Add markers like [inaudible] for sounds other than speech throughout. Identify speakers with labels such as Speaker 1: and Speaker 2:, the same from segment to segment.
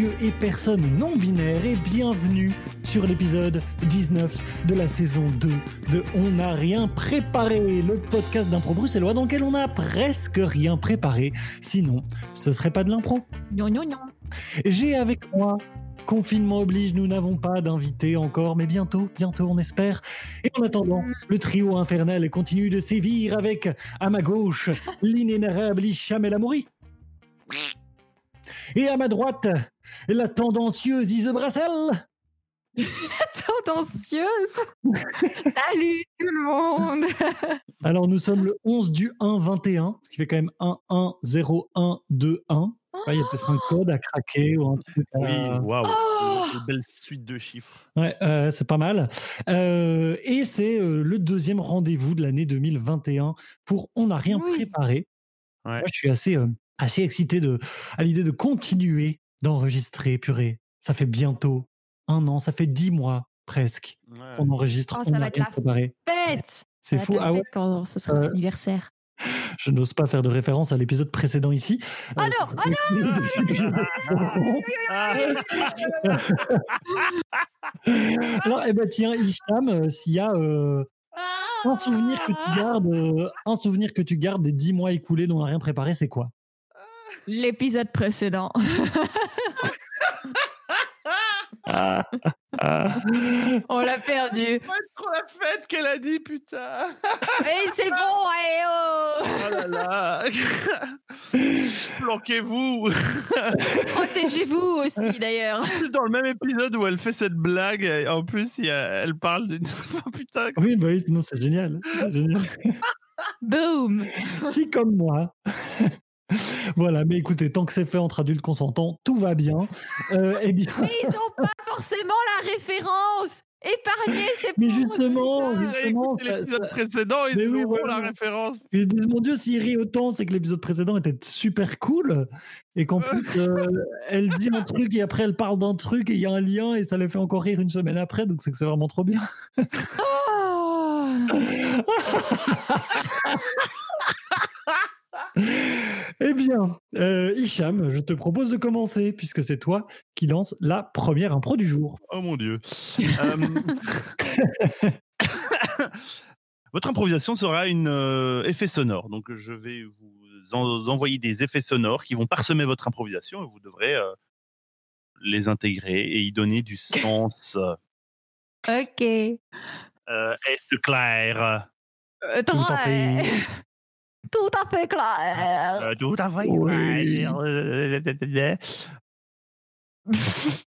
Speaker 1: messieurs et personnes non binaires et bienvenue sur l'épisode 19 de la saison 2 de On n'a rien préparé, le podcast d'impro bruxellois dans lequel on a presque rien préparé, sinon ce serait pas de l'impro.
Speaker 2: Non, non, non.
Speaker 1: J'ai avec moi Confinement oblige, nous n'avons pas d'invité encore, mais bientôt, bientôt on espère. Et en attendant, le trio infernal continue de sévir avec, à ma gauche, l'inénarrable Hicham El Amouri. Et à ma droite, la tendancieuse Ise Brassel. [laughs]
Speaker 2: Tendancieuse. [laughs] Salut tout le monde. [laughs]
Speaker 1: Alors nous sommes le 11 du 1 21, ce qui fait quand même 1 1 0 1 2 1. Ouais, Il y a peut-être un code à craquer ou un truc à...
Speaker 3: Oui, waouh,
Speaker 2: Oh
Speaker 3: une belle suite de chiffres.
Speaker 1: Ouais, euh, c'est pas mal. Euh, et c'est euh, le deuxième rendez-vous de l'année 2021 pour On n'a rien
Speaker 2: Oui.
Speaker 1: préparé.
Speaker 3: Ouais.
Speaker 1: Moi, je suis assez, euh, assez excité de, à l'idée de continuer d'enregistrer. Purée, ça fait bientôt un an, ça fait dix mois presque
Speaker 3: Ouais.
Speaker 1: qu'on enregistre.
Speaker 2: Oh,
Speaker 1: On
Speaker 2: ça
Speaker 1: n'a
Speaker 2: va être la
Speaker 1: préparé.
Speaker 2: Fête.
Speaker 1: C'est fou.
Speaker 2: être la
Speaker 1: Ah ouais,
Speaker 2: fête quand ce sera
Speaker 1: Euh,
Speaker 2: l'anniversaire.
Speaker 1: je n'ose pas faire de référence à l'épisode précédent ici.
Speaker 2: Oh
Speaker 1: Euh,
Speaker 2: non, oh
Speaker 3: Ah, [laughs] [laughs] [laughs]
Speaker 1: Alors, eh ben, tiens, Hicham, euh, s'il y a euh, un souvenir que tu gardes, euh, un souvenir que tu gardes des dix mois écoulés dont on n'a rien préparé, c'est quoi?
Speaker 2: L'épisode précédent. [laughs] On l'a perdu.
Speaker 3: trop la fête qu'elle a dit, putain.
Speaker 2: Mais c'est bon, allez oh
Speaker 3: Oh là là. [laughs] Planquez-vous.
Speaker 2: Protégez-vous aussi d'ailleurs. [laughs]
Speaker 3: Dans le même épisode où elle fait cette blague, en plus, il y a- elle parle de. Oh, putain.
Speaker 1: Oui, bah oui, sinon c'est génial. c'est génial.
Speaker 2: Boom.
Speaker 1: si comme moi. [laughs] voilà, mais écoutez, tant que c'est fait entre adultes consentants, tout va bien. Euh, eh bien, [laughs]
Speaker 2: Mais ils ont pas forcément la référence. Épargnez, c'est
Speaker 1: mais justement.
Speaker 3: J'ai
Speaker 1: justement,
Speaker 3: l'épisode
Speaker 1: ça-
Speaker 3: précédent, ils
Speaker 1: Mais oui,
Speaker 3: auront
Speaker 1: voilà.
Speaker 3: la référence.
Speaker 1: ils se disent, mon Dieu, s'il rit autant, c'est que l'épisode précédent était super cool. Et qu'en plus, euh, [laughs] elle dit un truc et après elle parle d'un truc et il y a un lien et ça les fait encore rire une semaine après. Donc c'est que c'est vraiment trop bien.
Speaker 2: Oh.
Speaker 1: Eh bien, euh, Hicham, je te propose de commencer puisque c'est toi qui lance la première impro du jour.
Speaker 3: Oh mon dieu. Euh, [laughs] Votre improvisation sera une euh, effet sonore. Donc je vais vous en- envoyer des effets sonores qui vont parsemer votre improvisation et vous devrez euh, les intégrer et y donner du sens.
Speaker 2: Ok.
Speaker 3: Euh, Est-ce clair?
Speaker 1: Tout à fait.
Speaker 2: très- Tout à fait clair.
Speaker 3: Euh, Tout à fait.
Speaker 1: Oui.
Speaker 3: clair. [laughs]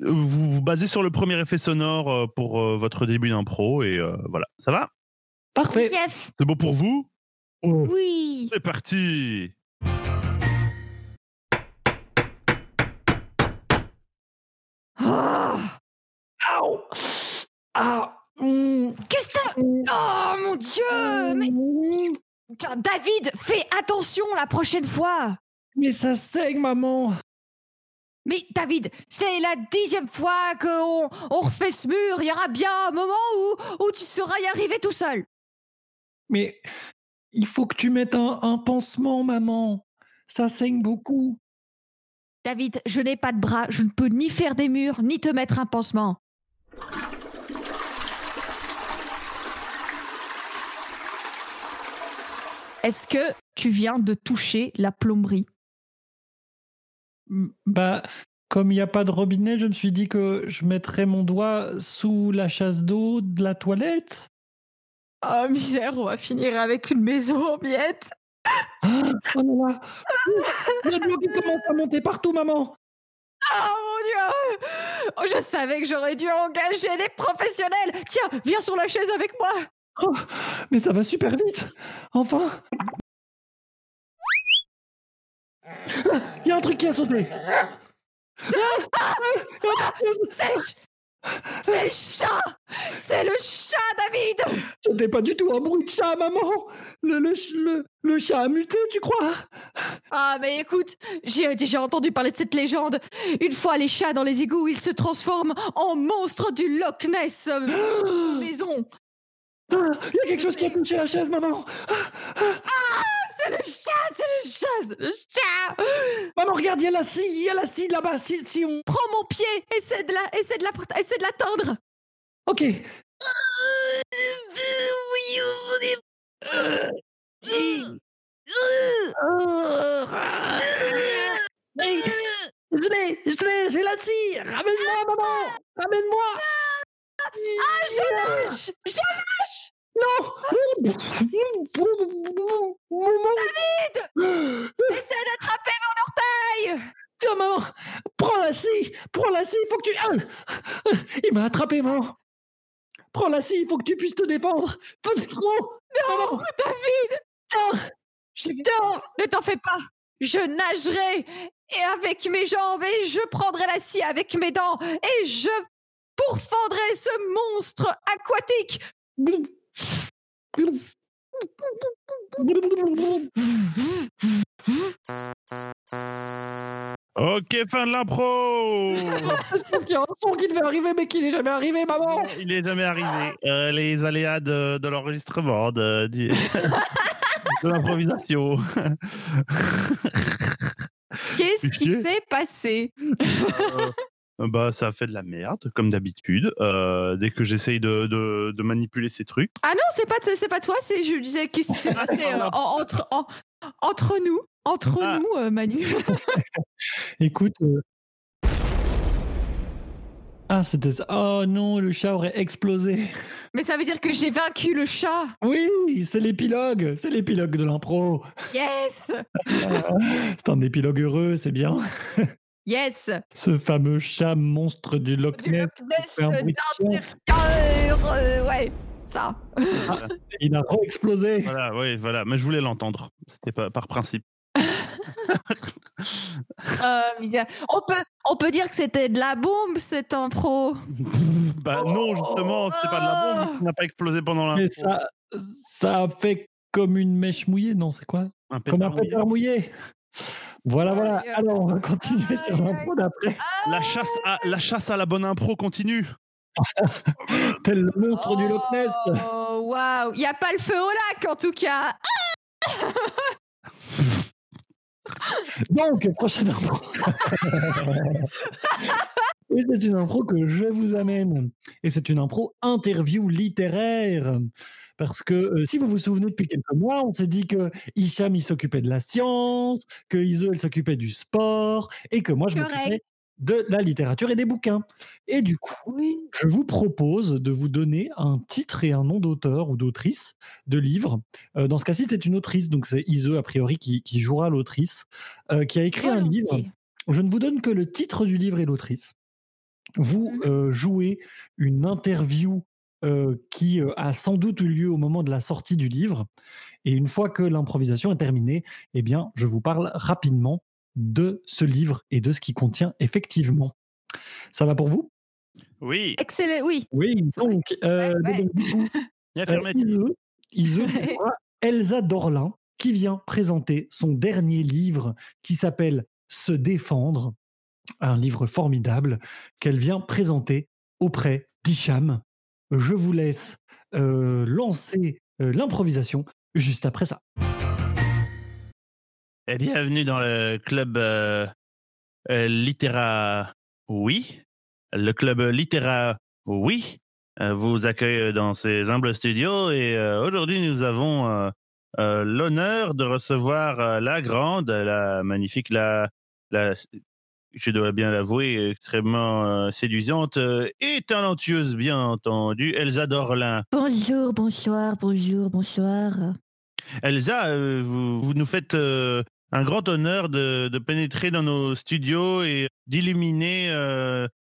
Speaker 3: vous vous basez sur le premier effet sonore euh, pour euh, votre début d'impro et euh, voilà. Ça va?
Speaker 1: Parfait.
Speaker 3: C'est bon pour vous?
Speaker 1: Oh.
Speaker 2: Oui.
Speaker 3: C'est parti
Speaker 2: Oh.
Speaker 1: Ah.
Speaker 2: Qu'est-ce que ça? Oh mon dieu Mais David, fais attention la prochaine fois
Speaker 1: Mais ça saigne, maman.
Speaker 2: Mais David, c'est la dixième fois qu'on on refait ce mur. Il y aura bien un moment où, où tu sauras y arriver tout seul.
Speaker 1: Mais il faut que tu mettes un, un pansement, maman. Ça saigne beaucoup.
Speaker 2: David, je n'ai pas de bras. Je ne peux ni faire des murs, ni te mettre un pansement. Est-ce que tu viens de toucher la plomberie?
Speaker 1: Bah, comme il n'y a pas de robinet, je me suis dit que je mettrais mon doigt sous la chasse d'eau de la toilette.
Speaker 2: Oh misère, on va finir avec une maison en miettes.
Speaker 1: Ah, oh là là. Il y a de l'eau qui commence à monter partout, maman?
Speaker 2: Oh mon dieu Oh, Je savais que j'aurais dû engager des professionnels. Tiens, viens sur la chaise avec moi.
Speaker 1: Oh, mais ça va super vite. Enfin. Ah, Il y a un truc qui a sauté. Ah,
Speaker 2: C'est le, ch- c'est le chat C'est le chat, David
Speaker 1: C'était pas du tout un bruit de chat, maman. Le, le, le, le chat a muté, tu crois?
Speaker 2: Ah, mais écoute, j'ai déjà entendu parler de cette légende. Une fois les chats dans les égouts, ils se transforment en monstres du Loch Ness euh, [gasps] maison.
Speaker 1: Ah, Il y a quelque chose qui a touché la chaise, maman.
Speaker 2: C'est c'est le chat, c'est le chat, c'est le chat.
Speaker 1: Maman, regarde, il y a la scie, il y a la scie là-bas. Si, si on.
Speaker 2: Prends mon pied, essaie de la, essaie de la, essaie de l'atteindre.
Speaker 1: Ok. Je l'ai, je l'ai, j'ai la scie. Ramène-moi, maman. Ramène-moi.
Speaker 2: Ah, je lâche, je
Speaker 1: Non.
Speaker 2: essaie d'attraper mon orteil.
Speaker 1: Tiens, maman, prends la scie, prends la scie, il faut que tu... Il m'a attrapé, maman. Prends la scie, il faut que tu puisses te défendre. Toi, c'est trop.
Speaker 2: Non, David,
Speaker 1: Tiens,
Speaker 2: je
Speaker 1: tiens.
Speaker 2: ne t'en fais pas. Je nagerai et avec mes jambes et je prendrai la scie avec mes dents et je pourfendrai ce monstre aquatique.
Speaker 3: Ok, fin de l'impro [laughs]
Speaker 1: Je pense qu'il y a un son qui devait arriver, mais qui n'est jamais arrivé, maman.
Speaker 3: Il est jamais arrivé. Euh, les aléas de, de l'enregistrement, de, du- [laughs] de l'improvisation.
Speaker 2: Qu'est-ce qui s'est passé?
Speaker 3: Euh, bah, ça a fait de la merde, comme d'habitude. Euh, dès que j'essaye de, de, de manipuler ces trucs.
Speaker 2: Ah non, c'est pas c'est pas toi, c'est je disais qu'est-ce qui s'est [laughs] passé euh, en- entre en- entre nous, entre
Speaker 3: Ah.
Speaker 2: nous, euh, Manu? [laughs]
Speaker 1: Écoute. euh, Ah, c'était ça. Oh non, le chat aurait explosé. [laughs]
Speaker 2: Mais ça veut dire que j'ai vaincu le chat.
Speaker 1: Oui, c'est l'épilogue. C'est l'épilogue de l'impro.
Speaker 2: Yes,
Speaker 1: C'est un épilogue heureux, c'est bien.
Speaker 2: Yes.
Speaker 1: Ce fameux chat monstre du Loch
Speaker 2: Du
Speaker 1: Ness.
Speaker 2: Loch Ness euh, ouais, ça.
Speaker 1: Il a re-explosé.
Speaker 3: Voilà, oui, voilà. Mais je voulais l'entendre. C'était pas par principe.
Speaker 2: Euh, [laughs] misère. On peut, on peut dire que c'était de la bombe cette impro. [laughs]
Speaker 3: bah non, justement, c'était pas de la bombe. Ça n'a pas explosé pendant l'impro.
Speaker 1: Mais ça, ça a fait comme une mèche mouillée, non C'est quoi?
Speaker 3: Un
Speaker 1: Comme un
Speaker 3: pétard mouillé.
Speaker 1: pétard mouillé. Voilà, voilà. Alors, on va continuer
Speaker 2: Aïe,
Speaker 1: sur l'impro d'après.
Speaker 3: La chasse, à, la chasse à la bonne impro continue. [laughs]
Speaker 1: Tel le monstre du Loch Ness.
Speaker 2: Oh, waouh. Il n'y a pas le feu au lac en tout cas. [laughs]
Speaker 1: Donc, prochaine impro. [laughs] Et c'est une impro que je vous amène. Et c'est une impro interview littéraire. Parce que euh, si vous vous souvenez, depuis quelques mois, on s'est dit que Hicham, il s'occupait de la science, que Iso, elle s'occupait du sport, et que moi, je m'occupais de la littérature et des bouquins. Et du coup,
Speaker 2: Oui.
Speaker 1: je vous propose de vous donner un titre et un nom d'auteur ou d'autrice de livre. Euh, dans ce cas-ci, c'est une autrice, donc c'est Ise, a priori, qui, qui jouera l'autrice, euh, qui a écrit un livre. Je ne vous donne que le titre du livre et l'autrice. Vous euh, jouez une interview euh, qui euh, a sans doute eu lieu au moment de la sortie du livre. Et une fois que l'improvisation est terminée, eh bien, je vous parle rapidement de ce livre et de ce qu'il contient effectivement. Ça va pour vous?
Speaker 3: Oui,
Speaker 2: Excellent, oui.
Speaker 1: Oui, donc, euh,
Speaker 2: Ouais, ouais.
Speaker 1: donc, [laughs] euh, [laughs] Elsa Dorlin, qui vient présenter son dernier livre qui s'appelle Se défendre, un livre formidable qu'elle vient présenter auprès d'Hicham. Je vous laisse lancer l'improvisation juste après ça.
Speaker 3: Bienvenue dans le club euh, Littéra Oui. Le club Littéra Oui vous accueille dans ses humbles studios et aujourd'hui nous avons l'honneur de recevoir la grande, la magnifique, la je dois bien l'avouer, extrêmement euh, séduisante euh, et talentueuse, bien entendu, Elsa Dorlin.
Speaker 2: Bonjour, bonsoir, bonjour, bonsoir.
Speaker 3: Elsa, euh, vous, vous nous faites euh, un grand honneur de, de pénétrer dans nos studios et d'illuminer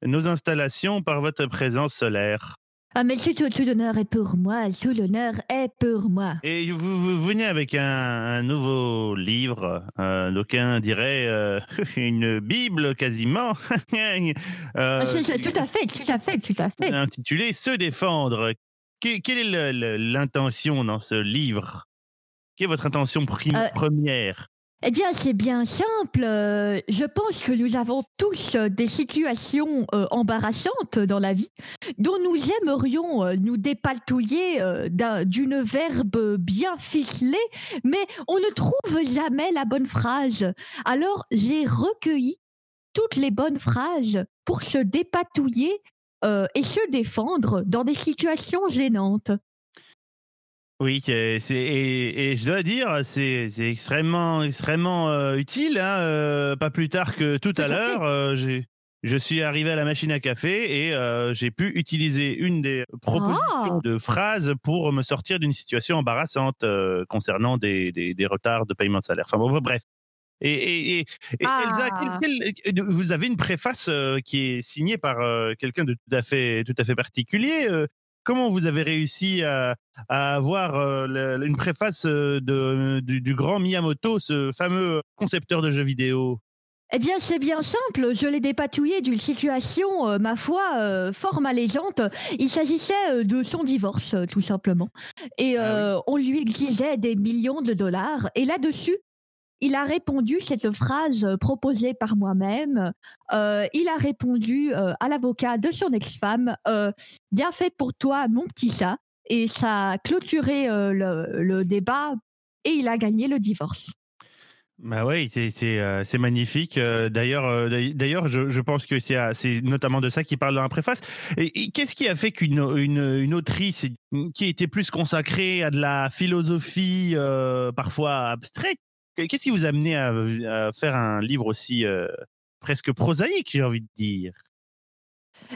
Speaker 3: nos installations par votre présence solaire.
Speaker 2: Ah, mais tout, tout l'honneur est pour moi, tout l'honneur est pour moi.
Speaker 3: Et vous, vous venez avec un, un nouveau livre, euh, d'aucuns diraient euh, [laughs] une Bible quasiment, [laughs] euh,
Speaker 2: Ah, tout à fait, tout à fait, tout à fait.
Speaker 3: intitulé Se défendre. Que- quelle est l'intention dans ce livre? Quelle est votre intention
Speaker 2: Euh,
Speaker 3: première?
Speaker 2: Eh bien, c'est bien simple. Euh, Je pense que nous avons tous euh, des situations euh, embarrassantes dans la vie dont nous aimerions nous dépatouiller d'un- d'une verbe bien ficelée, mais on ne trouve jamais la bonne phrase. Alors, j'ai recueilli toutes les bonnes phrases pour se dépatouiller et se défendre dans des situations gênantes.
Speaker 3: Oui, c'est et, et je dois dire, c'est c'est extrêmement extrêmement euh, utile. Hein, euh, pas plus tard que tout
Speaker 2: à
Speaker 3: l'heure, euh, j'ai je suis arrivé à la machine à café et euh, j'ai pu utiliser une des propositions
Speaker 2: Ah.
Speaker 3: de phrases pour me sortir d'une situation embarrassante euh, concernant des, des, des retards de paiement de salaire. Enfin bon, bref. Et, et, et, et Elsa,
Speaker 2: Ah.
Speaker 3: quel- quel- vous avez une préface euh, qui est signée par euh, quelqu'un de tout à fait tout à fait particulier. Euh, comment vous avez réussi à, à avoir euh, une préface euh, de, du, du grand Miyamoto, ce fameux concepteur de jeux vidéo?
Speaker 2: Eh bien, c'est bien simple. Je l'ai dépatouillé d'une situation, euh, ma foi, euh, fort malaisante. Il s'agissait euh, de son divorce, euh, tout simplement. Et
Speaker 3: Ah oui.
Speaker 2: euh, on lui exigeait des millions de dollars. Et là-dessus, il a répondu cette phrase euh, proposée par moi-même. Euh, il a répondu euh, à l'avocat de son ex-femme Bien fait pour toi, mon petit chat. Et ça a clôturé le, débat et il a gagné le divorce.
Speaker 3: Bah oui, c'est magnifique. D'ailleurs, d'ailleurs- je, pense que c'est notamment de ça qu'il parle dans la préface. Et, qu'est-ce qui a fait qu'une une, autrice qui était plus consacrée à de la philosophie parfois abstraite, qu'est-ce qui vous a amené à, à faire un livre aussi euh, presque prosaïque, j'ai envie de dire?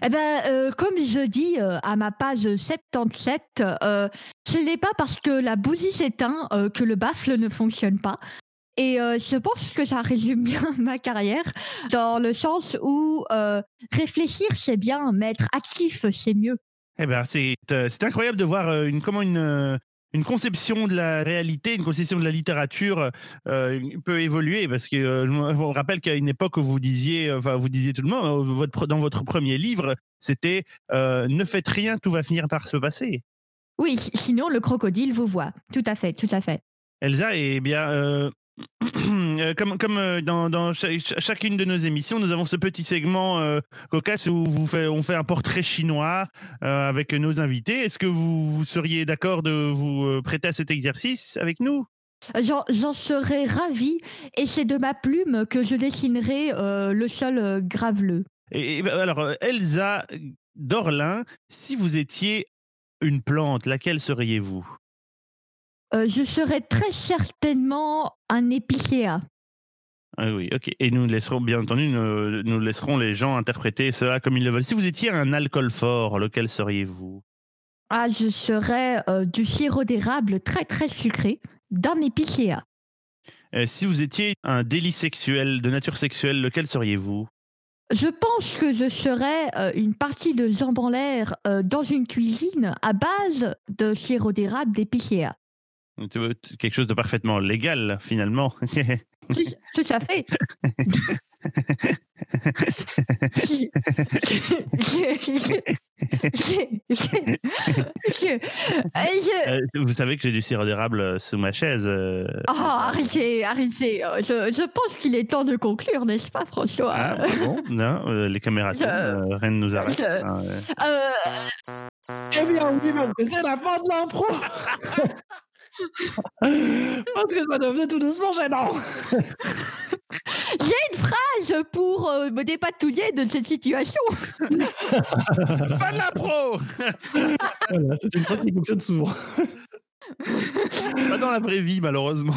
Speaker 2: Eh ben, euh, comme je dis euh, à ma page 77, euh, ce n'est pas parce que la bougie s'éteint que le baffle ne fonctionne pas. Et je pense que ça résume bien [laughs] ma carrière, dans le sens où réfléchir c'est bien, mais être actif c'est mieux.
Speaker 3: Eh ben, c'est incroyable de voir une comment une une conception de la réalité, une conception de la littérature euh, peut évoluer parce que euh, je me rappelle qu'à une époque vous disiez, enfin vous disiez tout le monde, euh, votre dans votre premier livre, c'était euh, ne faites rien, tout va finir par se passer.
Speaker 2: Oui, sinon le crocodile vous voit. Tout à fait, tout à fait.
Speaker 3: Elsa, eh bien, comme, comme euh, dans, dans cha- cha- chacune de nos émissions, nous avons ce petit segment euh, cocasse où vous fait, on fait un portrait chinois euh, avec nos invités. Est-ce que vous, vous seriez d'accord de vous euh, prêter à cet exercice avec nous?
Speaker 2: J'en serais ravie, et c'est de ma plume que je dessinerai euh, le sol euh, graveleux.
Speaker 3: et, et, bah, Alors, euh, Elsa Dorlin, si vous étiez une plante, laquelle seriez-vous?
Speaker 2: Euh, je serais très certainement un épicéa.
Speaker 3: Ah oui, ok. Et nous laisserons, bien entendu, nous, nous laisserons les gens interpréter cela comme ils le veulent. Si vous étiez un alcool fort, lequel seriez-vous?
Speaker 2: Ah, je serais euh, du sirop d'érable très très sucré d'un épicéa.
Speaker 3: Euh, si vous étiez un délit sexuel, de nature sexuelle, lequel seriez-vous?
Speaker 2: Je pense que je serais euh, une partie de jambes en l'air euh, dans une cuisine à base de sirop d'érable d'épicéa.
Speaker 3: Quelque chose de parfaitement légal, finalement.
Speaker 2: Tout à fait.
Speaker 3: Euh, vous savez que j'ai du sirop d'érable euh, sous ma chaise. euh,
Speaker 2: Oh, arrêtez, arrêtez. Je, je pense qu'il est temps de conclure, n'est-ce pas, François?
Speaker 3: Ah, bon Non, euh, les caméras,
Speaker 2: Je-
Speaker 3: rien ne nous arrête.
Speaker 2: je-
Speaker 3: Ah, ouais.
Speaker 2: Euh,
Speaker 1: Eh bien oui, c'est la fin de l'impro [laughs] Parce que ça devenait tout doucement gênant
Speaker 2: J'ai une phrase pour euh, me dépatouiller de cette situation. [laughs]
Speaker 3: Fin de la pro
Speaker 1: Voilà, c'est une phrase qui fonctionne souvent.
Speaker 3: Pas dans la vraie vie, malheureusement.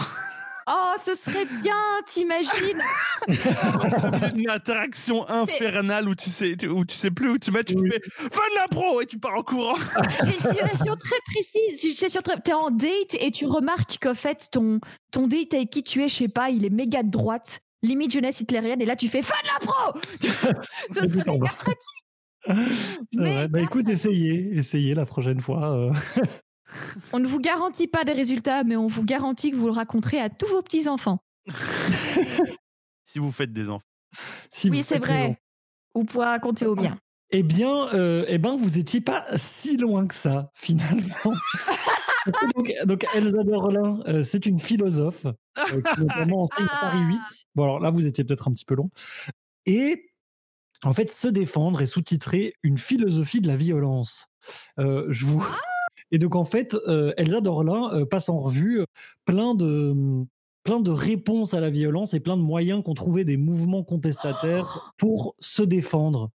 Speaker 2: Oh, ce serait bien, t'imagines [laughs]
Speaker 3: Une interaction infernale où tu sais, où tu sais plus où tu mets, tu
Speaker 1: Oui.
Speaker 3: fais fin de la pro et tu pars en courant. [laughs]
Speaker 2: J'ai une situation très précise. Une situation très... T'es en date et tu remarques qu'en fait, ton, ton date avec qui tu es, je sais pas, il est méga de droite, limite jeunesse hitlérienne, et là tu fais fin de la pro [laughs] Ce
Speaker 1: Mais
Speaker 2: serait méga pratique.
Speaker 1: C'est
Speaker 2: Mais-
Speaker 1: vrai. Bah écoute, essayez, essayez la prochaine fois. euh.
Speaker 2: On ne vous garantit pas des résultats, mais on vous garantit que vous le raconterez à tous vos petits-enfants. [laughs]
Speaker 3: Si vous faites des enfants.
Speaker 1: Si
Speaker 2: Oui, c'est vrai. Vous pourrez raconter au bien.
Speaker 1: Eh bien, euh, eh ben, vous étiez pas si loin que ça, finalement. [laughs] donc, donc, Elsa Dorlin, euh, c'est une philosophe euh, qui notamment enseigne à Paris 8. Bon, alors là, vous étiez peut-être un petit peu long. Et en fait, se défendre est sous-titré Une philosophie de la violence. Euh, je vous. Et donc, en fait, euh, Elsa Dorlin euh, passe en revue euh, plein de, plein de réponses à la violence et plein de moyens qu'ont trouvé des mouvements contestataires pour se défendre.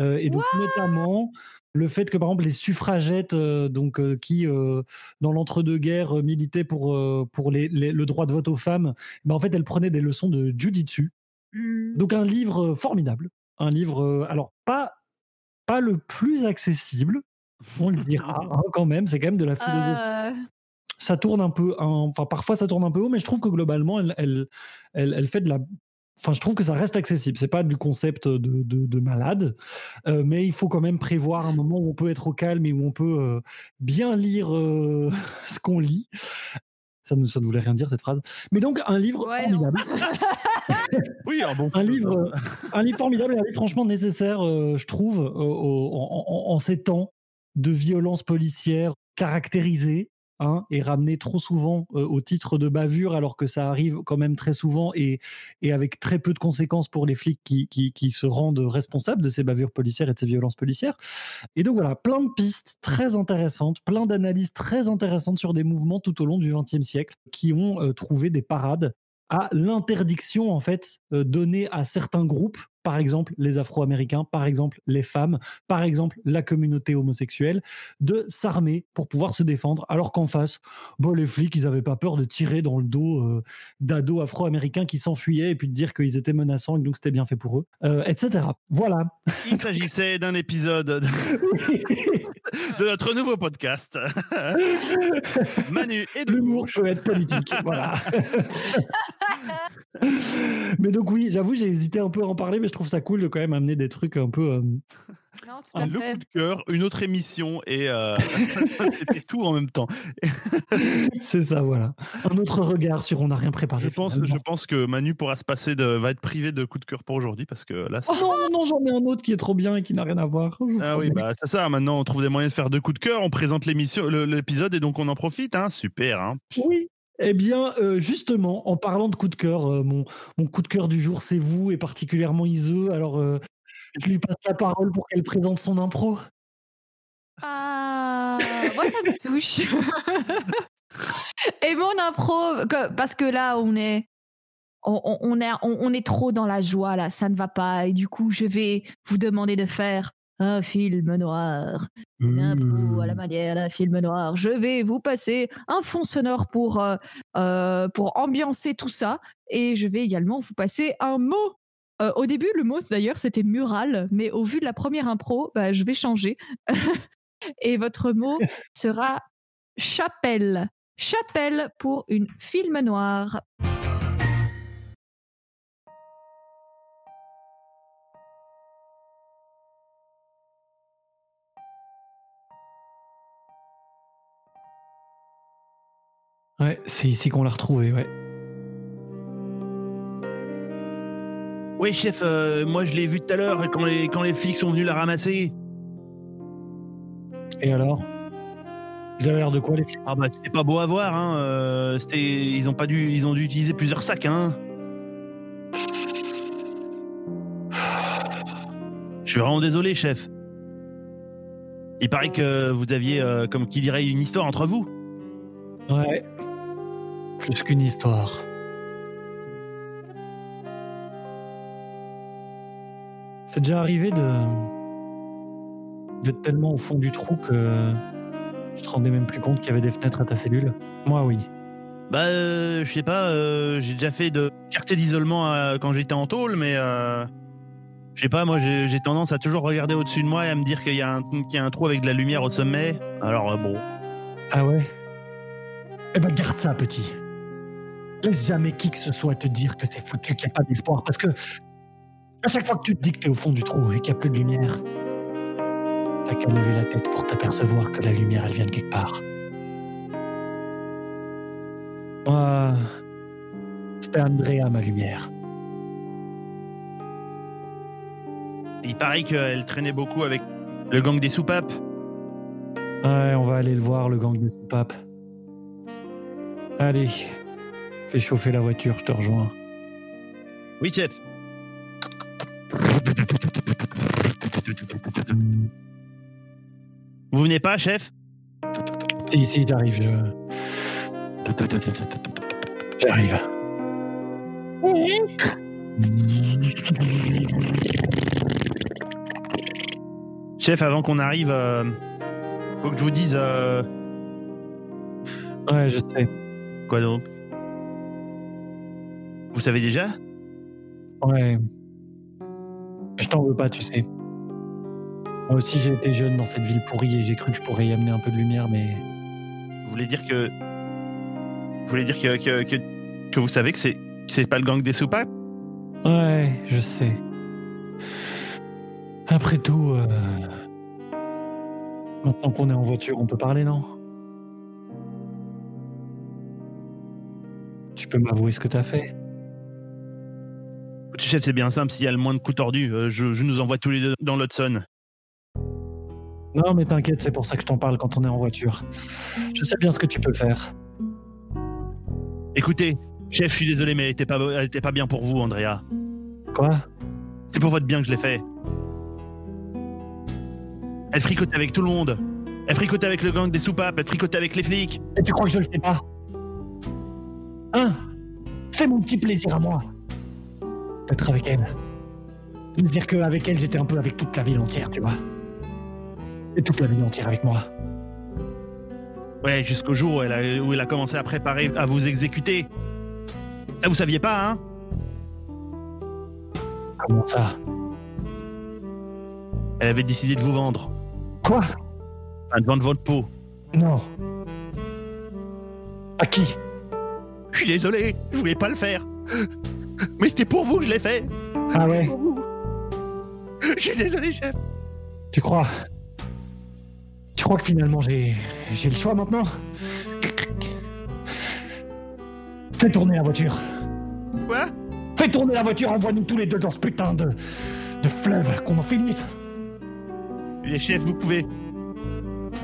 Speaker 1: Euh, et donc, notamment, le fait que, par exemple, les suffragettes, euh, donc, euh, qui, dans l'entre-deux-guerres, militaient pour, pour les- les- le droit de vote aux femmes, ben, en fait, elles prenaient des leçons de jujitsu.
Speaker 2: Hmm.
Speaker 1: Donc, un livre formidable. Un livre, alors, pas, pas le plus accessible, on le dira hein, quand même, c'est quand même de la philosophie
Speaker 2: Euh,
Speaker 1: ça tourne un peu, enfin parfois ça tourne un peu haut, mais je trouve que globalement elle, elle, elle, elle fait de la, enfin je trouve que ça reste accessible. C'est pas du concept de, de, de malade, euh, mais il faut quand même prévoir un moment où on peut être au calme et où on peut euh, bien lire euh, [laughs] ce qu'on lit. Ça ne, ça ne voulait rien dire cette phrase. Mais donc un livre
Speaker 2: Ouais,
Speaker 1: formidable, [laughs]
Speaker 3: Oui, un bon
Speaker 1: un livre, un livre formidable et un livre franchement nécessaire, euh, je trouve, euh, au- en, en- en ces temps de violence policière caractérisée hein, et ramenée trop souvent euh, au titre de bavure, alors que ça arrive quand même très souvent et, et avec très peu de conséquences pour les flics qui, qui, se rendent responsables de ces bavures policières et de ces violences policières. Et donc voilà, plein de pistes très intéressantes, plein d'analyses très intéressantes sur des mouvements tout au long du XXe siècle qui ont euh, trouvé des parades à l'interdiction en fait euh, donnée à certains groupes, par exemple les Afro-Américains, par exemple les femmes, par exemple la communauté homosexuelle, de s'armer pour pouvoir se défendre, alors qu'en face, bon, les flics, ils n'avaient pas peur de tirer dans le dos euh, d'ados Afro-Américains qui s'enfuyaient et puis de dire qu'ils étaient menaçants et que donc c'était bien fait pour eux, euh, etc. Voilà.
Speaker 3: Il s'agissait d'un épisode de, de notre nouveau podcast. Manu et de
Speaker 1: L'humour peut être politique, voilà. [laughs] mais donc oui, j'avoue, j'ai hésité un peu à en parler, mais je trouve ça cool de quand même amener des trucs un peu. euh, [laughs]
Speaker 2: non, tout à
Speaker 3: le
Speaker 2: fait.
Speaker 3: coup de cœur, une autre émission et euh, [laughs] [laughs] c'était tout en même temps.
Speaker 1: c'est ça, voilà. Un autre regard sur on n'a rien préparé.
Speaker 3: Je pense,
Speaker 1: finalement.
Speaker 3: je pense que Manu pourra se passer de, va être privé de coup de cœur pour aujourd'hui parce que là.
Speaker 1: Oh non, non, j'en ai un autre qui est trop bien et qui n'a rien à voir.
Speaker 3: Ah oui, bah c'est ça. Maintenant, on trouve des moyens de faire deux coups de cœur. On présente l'émission, l'épisode et donc on en profite. Hein. Super. Hein.
Speaker 1: Oui. Eh bien, euh, justement, en parlant de coup de cœur, euh, mon, coup de cœur du jour, c'est vous, et particulièrement Iseux. Alors, euh, je lui passe la parole pour qu'elle présente son impro.
Speaker 2: Ah, moi ça me touche. [laughs] Et mon impro, parce que là on est, on, on est trop dans la joie là, ça ne va pas. Et du coup, je vais vous demander de faire un film noir, une impro à la manière d'un film noir. Je vais vous passer un fond sonore pour euh, euh, pour ambiancer tout ça, et je vais également vous passer un mot. Euh, au début, le mot d'ailleurs c'était mural, mais au vu de la première impro, bah, je vais changer. [laughs] Et votre mot sera chapelle. Chapelle pour une film noir.
Speaker 1: Ouais, c'est ici qu'on l'a retrouvé, ouais.
Speaker 3: Oui, chef, euh, moi je l'ai vu tout à l'heure quand les, quand les flics sont venus la ramasser.
Speaker 1: Et alors? Vous avez l'air de quoi, les filles
Speaker 3: Ah bah c'était pas beau à voir, hein. euh, c'était, ils ont pas dû, ils ont dû utiliser plusieurs sacs, hein. [sighs] Je suis vraiment désolé, chef. Il paraît que vous aviez, euh, comme qui dirait, une histoire entre vous.
Speaker 1: Ouais. Plus qu'une histoire. C'est déjà arrivé de d'être tellement au fond du trou que tu te rendais même plus compte qu'il y avait des fenêtres à ta cellule. Moi, oui.
Speaker 3: Bah, euh, je sais pas, euh, j'ai déjà fait de quartier d'isolement euh, quand j'étais en tôle, mais je sais pas, moi j'ai tendance à toujours regarder au-dessus de moi et à me dire qu'il y, a un- qu'il y a un trou avec de la lumière au sommet. Alors euh, bon.
Speaker 1: Ah ouais? Eh ben garde ça, petit. Laisse jamais qui que ce soit te dire que c'est foutu, qu'il n'y a pas d'espoir, parce que à chaque fois que tu te dis que t'es au fond du trou et qu'il n'y a plus de lumière, t'as qu'à lever la tête pour t'apercevoir que la lumière, elle vient de quelque part. Moi, c'était Andrea, ma lumière.
Speaker 3: Il paraît qu'elle traînait beaucoup avec le gang des soupapes.
Speaker 1: Ouais, on va aller le voir, le gang de papes. Allez, fais chauffer la voiture, je te rejoins.
Speaker 3: Oui, chef. Vous venez pas, chef?
Speaker 1: Si, si, j'arrive, je. J'arrive.
Speaker 3: Chef, avant qu'on arrive, euh, faut que je vous dise euh,
Speaker 1: Ouais, je sais.
Speaker 3: quoi donc? Vous savez déjà?
Speaker 1: Ouais. Je t'en veux pas, tu sais. Moi aussi, j'ai été jeune dans cette ville pourrie et j'ai cru que je pourrais y amener un peu de lumière, mais.
Speaker 3: Vous voulez dire que vous voulez dire que que, que, que vous savez que c'est c'est pas le gang des soupapes
Speaker 1: Ouais, je sais. Après tout, euh, maintenant qu'on est en voiture, on peut parler, non? Tu peux m'avouer ce que t'as fait?
Speaker 3: Chef, c'est bien simple. S'il y a le moins de coups tordus, euh, je, je nous envoie tous les deux dans l'Hudson.
Speaker 1: Non, mais t'inquiète, c'est pour ça que je t'en parle quand on est en voiture. Je sais bien ce que tu peux faire.
Speaker 3: Écoutez, chef, je suis désolé, mais elle était pas, elle était pas bien pour vous, Andrea.
Speaker 1: Quoi?
Speaker 3: C'est pour votre bien que je l'ai fait. Elle fricotait avec tout le monde. Elle fricotait avec le gang des soupapes. Elle fricotait avec les flics.
Speaker 1: Et tu crois que je le sais pas? Hein? Fais mon petit plaisir à moi. D'être avec elle. De me dire qu'avec elle, j'étais un peu avec toute la ville entière, tu vois. Et toute la ville entière avec moi.
Speaker 3: Ouais, jusqu'au jour où elle, a, où elle a commencé à préparer à vous exécuter. Ah, vous saviez pas, hein?
Speaker 1: Comment ça?
Speaker 3: Elle avait décidé de vous vendre.
Speaker 1: Quoi?
Speaker 3: Enfin, de vendre votre peau.
Speaker 1: Non. À qui?
Speaker 3: Je suis désolé, je voulais pas le faire. Mais c'était pour vous que je l'ai fait.
Speaker 1: Ah ouais
Speaker 3: Je suis désolé, chef.
Speaker 1: Tu crois? Tu crois que finalement j'ai j'ai le choix maintenant? Fais tourner la voiture.
Speaker 3: Quoi?
Speaker 1: Fais tourner la voiture, envoie-nous tous les deux dans ce putain de de fleuve qu'on en finisse.
Speaker 3: Les chefs, vous pouvez.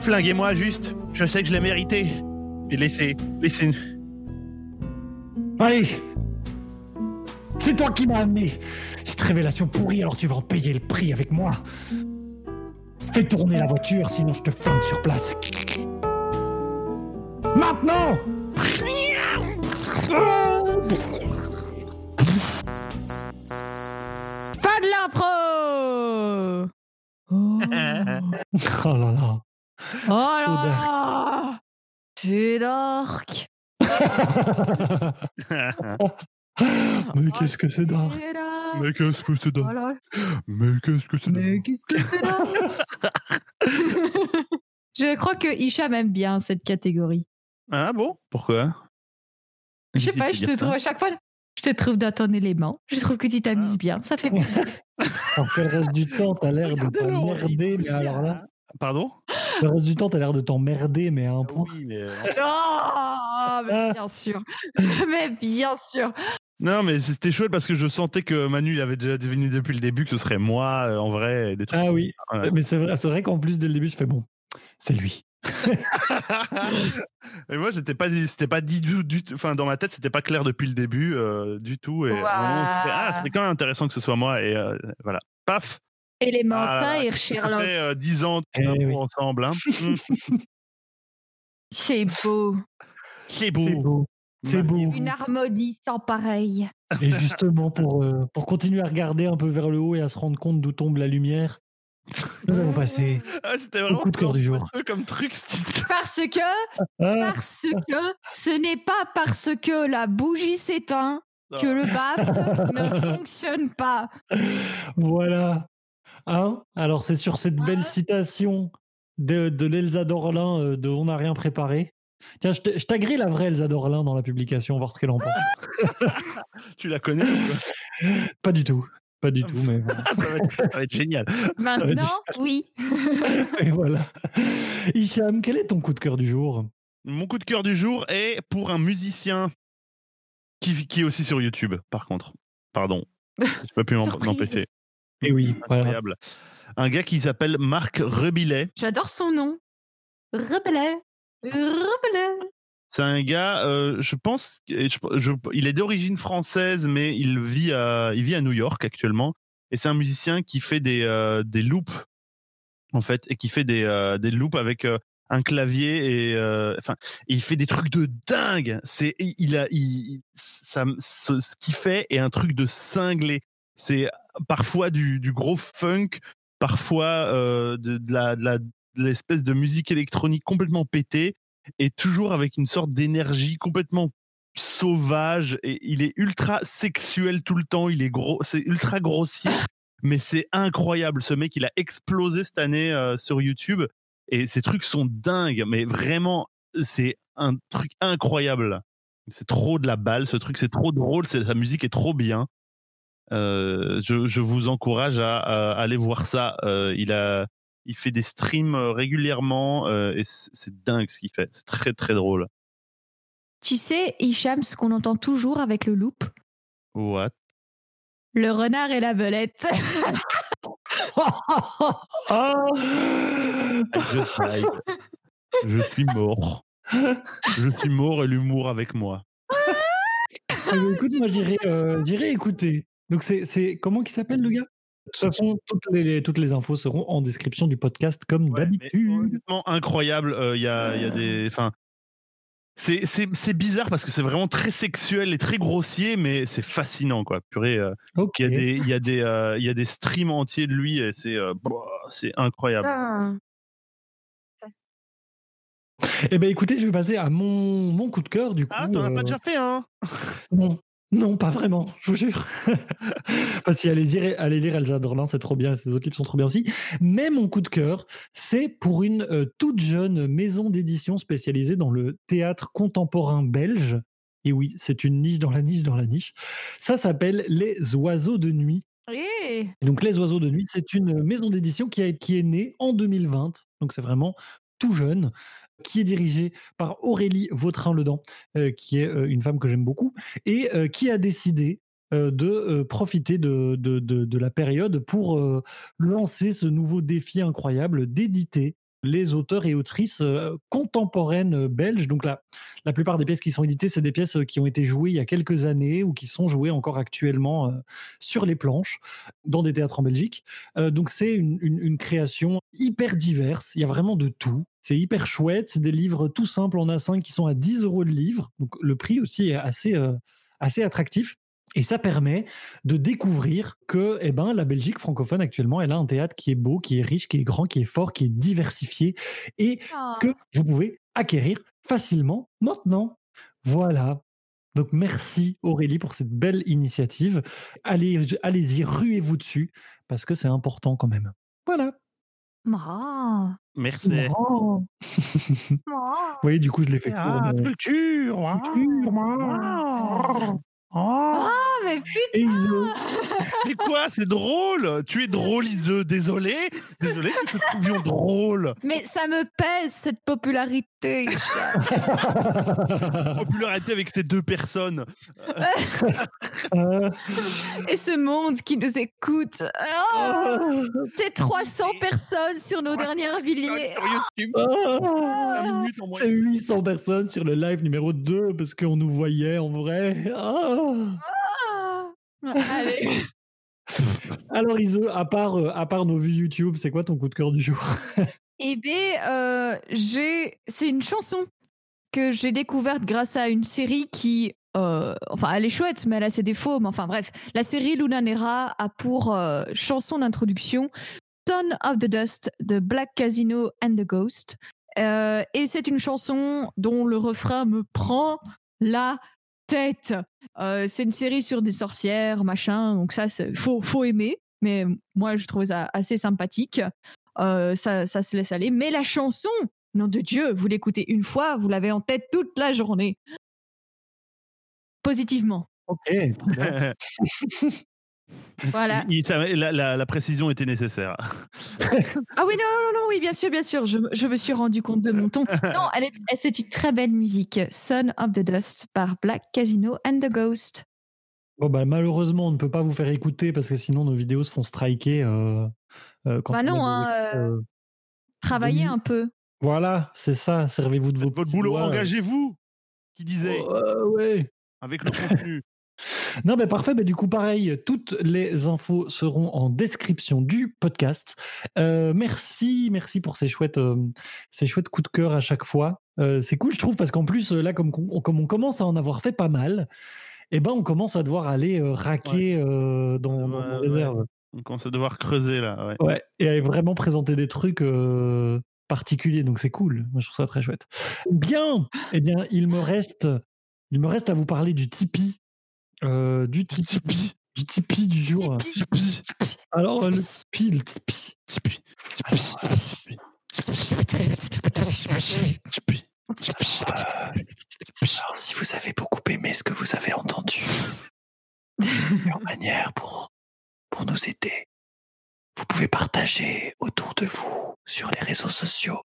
Speaker 3: Flinguez-moi juste. Je sais que je l'ai mérité. Et laissez. Laissez.
Speaker 1: Allez C'est toi qui m'as amené cette révélation pourrie, alors tu vas en payer le prix avec moi. Fais tourner la voiture, sinon je te flingue sur place. Maintenant
Speaker 2: Pas de l'impro Oh, [laughs]
Speaker 1: Oh là là.
Speaker 2: oh là Tu dark [laughs] [gasps]
Speaker 1: Mais qu'est-ce que c'est d'art?
Speaker 3: Mais qu'est-ce que c'est
Speaker 2: Oh là là.
Speaker 3: Mais qu'est-ce que c'est
Speaker 2: Mais qu'est-ce que c'est là [laughs] Je crois que Hicham aime bien cette catégorie.
Speaker 3: Ah bon? Pourquoi?
Speaker 2: Je sais pas, je te trouve à chaque fois, je te trouve dans ton élément. Je trouve que tu t'amuses bien. Ça fait plaisir. [laughs]
Speaker 1: Alors que le reste du temps, t'as l'air de t'emmerder, mais alors là,
Speaker 3: Pardon?
Speaker 1: Le reste du temps, t'as l'air de t'emmerder, mais à un point.
Speaker 3: Oui, mais. euh, [laughs]
Speaker 2: Oh, mais bien sûr. Mais bien sûr.
Speaker 3: Non, mais c'était chouette parce que je sentais que Manu il avait déjà deviné depuis le début que ce serait moi, euh, en vrai. et Des trucs.
Speaker 1: Ah oui,
Speaker 3: Ouais.
Speaker 1: mais c'est vrai, c'est vrai qu'en plus, dès le début, je fais bon, c'est lui. [laughs]
Speaker 3: et moi, j'étais pas, c'était pas dit du, tout. Enfin, dans ma tête, c'était pas clair depuis le début euh, du tout. Et ah, c'était quand même intéressant que ce soit moi. Et euh, voilà. Paf. Ah,
Speaker 2: et
Speaker 3: Ça
Speaker 2: Sherlock.
Speaker 3: fait euh, 10 ans
Speaker 1: Eh oui.
Speaker 3: ensemble. Hein. [laughs] Mm.
Speaker 2: C'est beau.
Speaker 3: C'est beau.
Speaker 1: C'est beau.
Speaker 2: Une harmonie sans pareil.
Speaker 1: Et justement, pour, euh, pour continuer à regarder un peu vers le haut et à se rendre compte d'où tombe la lumière, nous allons passer.
Speaker 3: Ah, c'était vraiment
Speaker 1: coup de cœur du jour.
Speaker 3: comme truc.
Speaker 2: Parce que,
Speaker 1: Ah,
Speaker 2: parce que ce n'est pas parce que la bougie s'éteint que le BAP [laughs] ne fonctionne pas.
Speaker 1: voilà. Hein? Alors, c'est sur cette belle
Speaker 2: Ouais.
Speaker 1: citation de, de l'Elsa Dorlin euh, de On n'a rien préparé. Tiens, je taguerai la vraie Elsa Dorlin dans la publication, voir ce qu'elle en pense. [laughs]
Speaker 3: Tu la connais ou quoi? [laughs]
Speaker 1: Pas du tout. Pas du tout, mais voilà. [laughs]
Speaker 3: Ça, va être, ça va être génial.
Speaker 2: Maintenant, oui.
Speaker 1: Et voilà. Hicham, quel est ton coup de cœur du jour?
Speaker 3: Mon coup de cœur du jour est pour un musicien qui, qui est aussi sur YouTube, par contre. Pardon. Je peux plus m'empêcher.
Speaker 1: Et oui, voilà.
Speaker 3: Incroyable. Un gars qui s'appelle Marc Rebillet.
Speaker 2: J'adore son nom. Rebelle.
Speaker 3: C'est un gars, euh, je pense, il est d'origine française, mais il vit à, il vit à New York actuellement. Et c'est un musicien qui fait des, euh, des loops, en fait, et qui fait des, euh, des loops avec un clavier et, enfin, il fait des trucs de dingue. C'est, il a, il, ça, ce, qu'il fait est un truc de cinglé. C'est parfois du, du gros funk, parfois de, de la, l'espèce de musique électronique complètement pétée et toujours avec une sorte d'énergie complètement sauvage et il est ultra sexuel tout le temps, il est gros, c'est ultra grossier, mais c'est incroyable. Ce mec, il a explosé cette année euh, sur YouTube et ces trucs sont dingues, mais vraiment, c'est un truc incroyable. C'est trop de la balle, ce truc, c'est trop drôle, sa musique est trop bien. Euh, je, vous encourage à, à aller voir ça. Euh, il a, il fait des streams euh, régulièrement euh, et c'est dingue ce qu'il fait. C'est très très drôle.
Speaker 2: Tu sais, Hicham, ce qu'on entend toujours avec le loop
Speaker 3: What?
Speaker 2: Le renard et la belette. [laughs]
Speaker 1: Ah
Speaker 3: Je suis mort. Je suis mort et l'humour avec moi.
Speaker 1: Ah, écoute, moi j'irai euh, j'irai écouter. Donc c'est c'est comment qu'il s'appelle le gars? Toute façon, toutes les, toutes les infos seront en description du podcast comme
Speaker 3: Ouais,
Speaker 1: d'habitude.
Speaker 3: incroyable. Euh, Il y a, il y a des, enfin, c'est bizarre parce que c'est vraiment très sexuel et très grossier, mais c'est fascinant quoi. Purée. euh. Il y a des, il y a des, euh, il y a des streams entiers de lui et c'est, euh, bah, c'est incroyable.
Speaker 1: Eh ben écoutez, je vais passer à mon, mon coup de cœur du coup.
Speaker 3: Ah, t'en as pas
Speaker 1: euh,
Speaker 3: déjà fait un?
Speaker 1: Non, non, pas vraiment, je vous jure. [laughs] Parce que allez lire, allez lire Elsa Dorlin, c'est trop bien, et ses autres livres sont trop bien aussi. Mais mon coup de cœur, c'est pour une euh, toute jeune maison d'édition spécialisée dans le théâtre contemporain belge. Et oui, c'est une niche dans la niche dans la niche. Ça s'appelle Les Oiseaux de Nuit. Et donc, Les Oiseaux de Nuit, c'est une maison d'édition qui, a- qui est née en 2020. Donc, c'est vraiment tout jeune, qui est dirigée par Aurélie Vautrin-Ledan, euh, qui est euh, une femme que j'aime beaucoup, et euh, qui a décidé de profiter de, la période pour lancer ce nouveau défi incroyable d'éditer les auteurs et autrices euh, contemporaines euh, belges. Donc la, la plupart des pièces qui sont éditées, c'est des pièces euh, qui ont été jouées il y a quelques années ou qui sont jouées encore actuellement sur les planches dans des théâtres en Belgique. Donc c'est une, une- création hyper diverse. Il y a vraiment de tout. C'est hyper chouette. C'est des livres tout simples en A5 qui sont à 10 euros le livre. Donc le prix aussi est assez, assez attractif. Et ça permet de découvrir que eh ben, la Belgique francophone actuellement, elle a un théâtre qui est beau, qui est riche, qui est grand, qui est fort, qui est diversifié et
Speaker 2: ah.
Speaker 1: que vous pouvez acquérir facilement maintenant. Voilà. Donc merci Aurélie pour cette belle initiative. Allez, allez-y, ruez-vous dessus parce que c'est important quand même. Voilà.
Speaker 3: Merci.
Speaker 1: Oh. [laughs] Vous voyez, du coup, je l'ai fait.
Speaker 3: Ah,
Speaker 1: pour, euh,
Speaker 3: culture.
Speaker 1: culture.
Speaker 3: Oh.
Speaker 2: Ah, mais putain. [laughs]
Speaker 3: Mais quoi, c'est drôle? Tu es drôle, Iseux. Désolé. Désolé que nous te trouvions drôle.
Speaker 2: Mais ça me pèse, cette popularité. [laughs] [laughs]
Speaker 3: Popularité avec ces deux personnes.
Speaker 2: Et ce monde qui nous écoute. Ah,
Speaker 1: euh,
Speaker 2: C'est 300 personnes sur nos
Speaker 3: 300
Speaker 2: dernières villiers.
Speaker 3: En
Speaker 1: C'est
Speaker 3: moyenne.
Speaker 1: 800 personnes sur le live numéro 2 parce qu'on nous voyait en vrai. Ah. [laughs]
Speaker 2: Allez.
Speaker 1: Alors Iso, à part, euh, à part nos vues YouTube, c'est quoi ton coup de cœur du jour?
Speaker 2: Eh bien, euh, j'ai... c'est une chanson que j'ai découverte grâce à une série qui... euh, enfin, elle est chouette, mais elle a ses défauts. Mais enfin, bref. La série Luna Nera a pour euh, chanson d'introduction Son of the Dust de Black Casino and the Ghost. Euh, et c'est une chanson dont le refrain me prend la tête. Euh, c'est une série sur des sorcières, machin. Donc ça, il faut, faut aimer. Mais moi, je trouve ça assez sympathique. Euh, ça, ça se laisse aller. Mais la chanson, nom de Dieu, vous l'écoutez une fois, vous l'avez en tête toute la journée. Positivement.
Speaker 1: Ok. [laughs]
Speaker 2: Voilà.
Speaker 3: Il- ça- la, la- la précision était nécessaire.
Speaker 2: Ah oui, non, non, non, oui, bien sûr, bien sûr. Je, je me suis rendu compte de mon ton. Non, elle est, elle- c'est une très belle musique. Son of the Dust par Black Casino and the Ghost.
Speaker 1: Bon, bah, malheureusement, on ne peut pas vous faire écouter parce que sinon nos vidéos se font striker. euh, euh, quand
Speaker 2: Bah
Speaker 1: on
Speaker 2: non, hein,
Speaker 1: euh,
Speaker 2: Travaillez un peu.
Speaker 1: Voilà, c'est ça. Servez-vous de vos
Speaker 3: Votre boulot, engagez-vous. qui disait
Speaker 1: Euh, ouais.
Speaker 3: avec le contenu.
Speaker 1: Non, mais parfait. Mais du coup, pareil, toutes les infos seront en description du podcast. Euh, merci, merci pour ces chouettes, euh, ces chouettes coups de cœur à chaque fois. Euh, c'est cool, je trouve, parce qu'en plus, là, comme, on- comme on commence à en avoir fait pas mal, eh ben, on commence à devoir aller euh, raquer euh, dans, dans nos
Speaker 3: ouais.
Speaker 1: réserves.
Speaker 3: On commence à devoir creuser là. Ouais.
Speaker 1: Ouais, et à vraiment présenter des trucs euh, particuliers, donc c'est cool. Moi, je trouve ça très chouette. Bien, eh bien, il me reste, il me reste à vous parler du Tipeee, euh, du Tipeee, du Tipeee du jour.
Speaker 3: Tipeee.
Speaker 1: Alors, euh, le Tipeee, le Tipeee.
Speaker 3: Tipeee. Tipeee. Tipeee. Tipeee.
Speaker 1: Alors, si vous avez beaucoup aimé ce que vous avez entendu, [laughs] meilleure manière pour, pour nous aider, vous pouvez partager autour de vous sur les réseaux sociaux,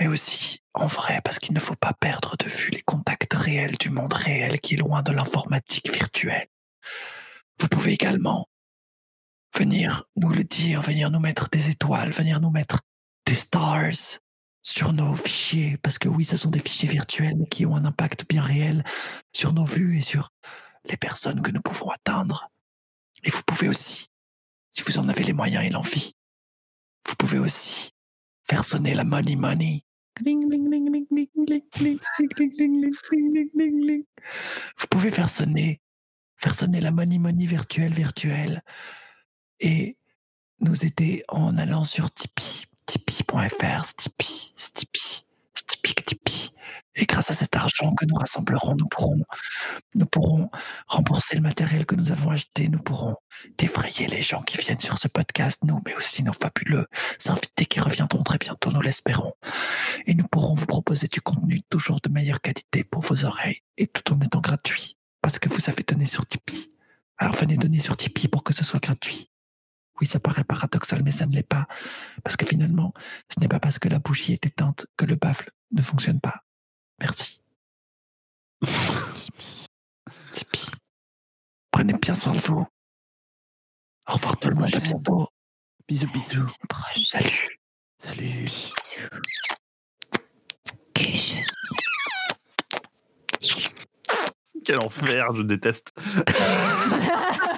Speaker 1: mais aussi en vrai, parce qu'il ne faut pas perdre de vue les contacts réels du monde réel qui est loin de l'informatique virtuelle. Vous pouvez également venir nous le dire, venir nous mettre des étoiles, venir nous mettre des stars sur nos fichiers, parce que oui, ce sont des fichiers virtuels mais qui ont un impact bien réel sur nos vues et sur les personnes que nous pouvons atteindre. Et vous pouvez aussi, si vous en avez les moyens et l'envie, vous pouvez aussi faire sonner la money money. Vous pouvez faire sonner, faire sonner la money money virtuelle virtuelle et nous aider en allant sur Tipeee, tipeee.fr, Stipeee, Stipeee, Stipeee, Tipeee. Et grâce à cet argent que nous rassemblerons, nous pourrons, nous pourrons rembourser le matériel que nous avons acheté, nous pourrons défrayer les gens qui viennent sur ce podcast, nous, mais aussi nos fabuleux invités qui reviendront très bientôt, nous l'espérons. Et nous pourrons vous proposer du contenu toujours de meilleure qualité pour vos oreilles, et tout en étant gratuit, parce que vous avez donné sur Tipeee. Alors venez donner sur Tipeee pour que ce soit gratuit. Oui, ça paraît paradoxal, mais ça ne l'est pas. Parce que finalement, ce n'est pas parce que la bougie est éteinte que le baffle ne fonctionne pas. Merci. [laughs] Tipeee. Prenez bien soin de vous. Au revoir tout le monde, à bientôt.
Speaker 3: Bisous, bisous.
Speaker 1: Salut.
Speaker 3: Salut. Quel enfer, je déteste. [laughs]